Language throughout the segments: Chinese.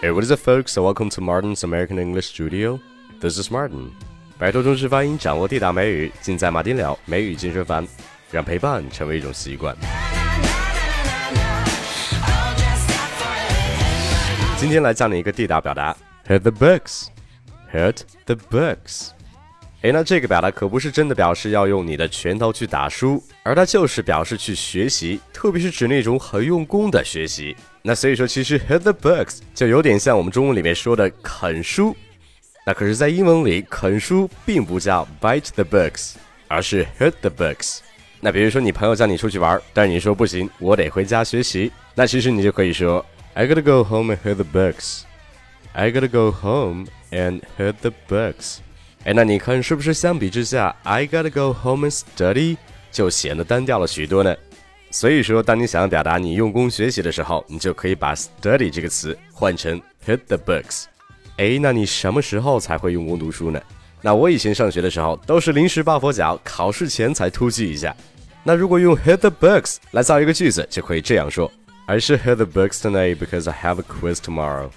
Hey, what is up, folks? So welcome to Martin's American English Studio. This is Martin. 摆脱中式发音，掌握地道美语，尽在马丁聊美语健身房，让陪伴成为一种习惯。今天来教你一个地道表达，hit the books，hit the books。 哎，那这个表达可不是真的表示要用你的拳头去打书，而它就是表示去学习，特别是指那种很用功的学习。那所以说，其实 hit the books 就有点像我们中文里面说的啃书。那可是，在英文里，啃书并不叫 bite the books，而是 hit the books。那比如说，你朋友叫你出去玩，但是你说不行，我得回家学习，那其实你就可以说 I gotta go home and hit the books。I gotta go home and hit the books。哎，那你看是不是相比之下，I gotta go home and study 就显得单调了许多呢？所以说，当你想要表达你用功学习的时候，你就可以把 study 这个词换成 hit the books。哎，那你什么时候才会用功读书呢？那我以前上学的时候都是临时抱佛脚，考试前才突击一下。那如果用 hit the books 来造一个句子，就可以这样说：I should hit the books tonight because I have a quiz tomorrow.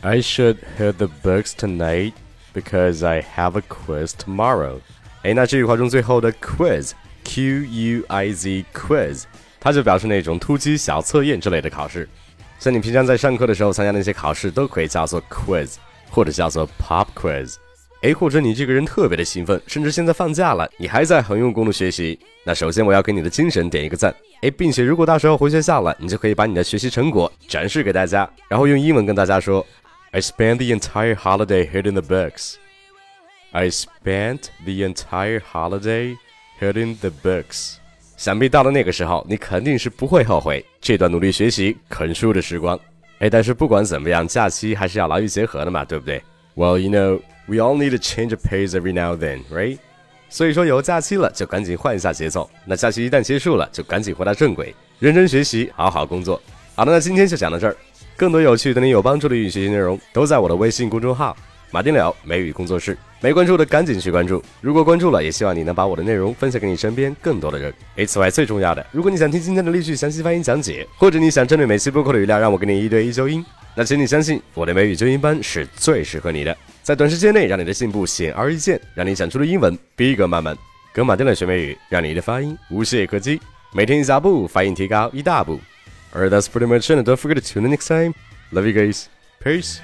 I should hit the books tonight. Because I have a quiz tomorrow。哎，那这句话中最后的 quiz，Q U I Z quiz，它就表示那种突击小测验之类的考试。像你平常在上课的时候参加那些考试，都可以叫做 quiz，或者叫做 pop quiz。哎，或者你这个人特别的兴奋，甚至现在放假了，你还在很用功的学习。那首先我要给你的精神点一个赞。哎，并且如果到时候回学校了，你就可以把你的学习成果展示给大家，然后用英文跟大家说。I spent the entire holiday hitting the books. I spent the entire holiday hitting the books. 想必到了那个时候，你肯定是不会后悔这段努力学习、啃书的时光。哎，但是不管怎么样，假期还是要劳逸结合的嘛，对不对？Well, you know, we all need to change a pace every now and then, right? 所以说，有假期了就赶紧换一下节奏。那假期一旦结束了，就赶紧回到正轨，认真学习，好好工作。好的，那今天就讲到这儿。 更多有趣对你有帮助的英语学习内容，都在我的微信公众号“马丁了美语工作室”。没关注的赶紧去关注，如果关注了，也希望你能把我的内容分享给你身边更多的人。诶，此外最重要的，如果你想听今天的例句详细发音讲解，或者你想针对每期播客的语料让我给你一对一纠音，那请你相信我的美语纠音班是最适合你的，在短时间内让你的进步显而易见，让你讲出的英文逼格满满。跟马丁了学美语，让你的发音无懈可击，每天一小步，发音提高一大步。Alright, that's pretty much it. And don't forget to tune in next time. Love you guys. Peace.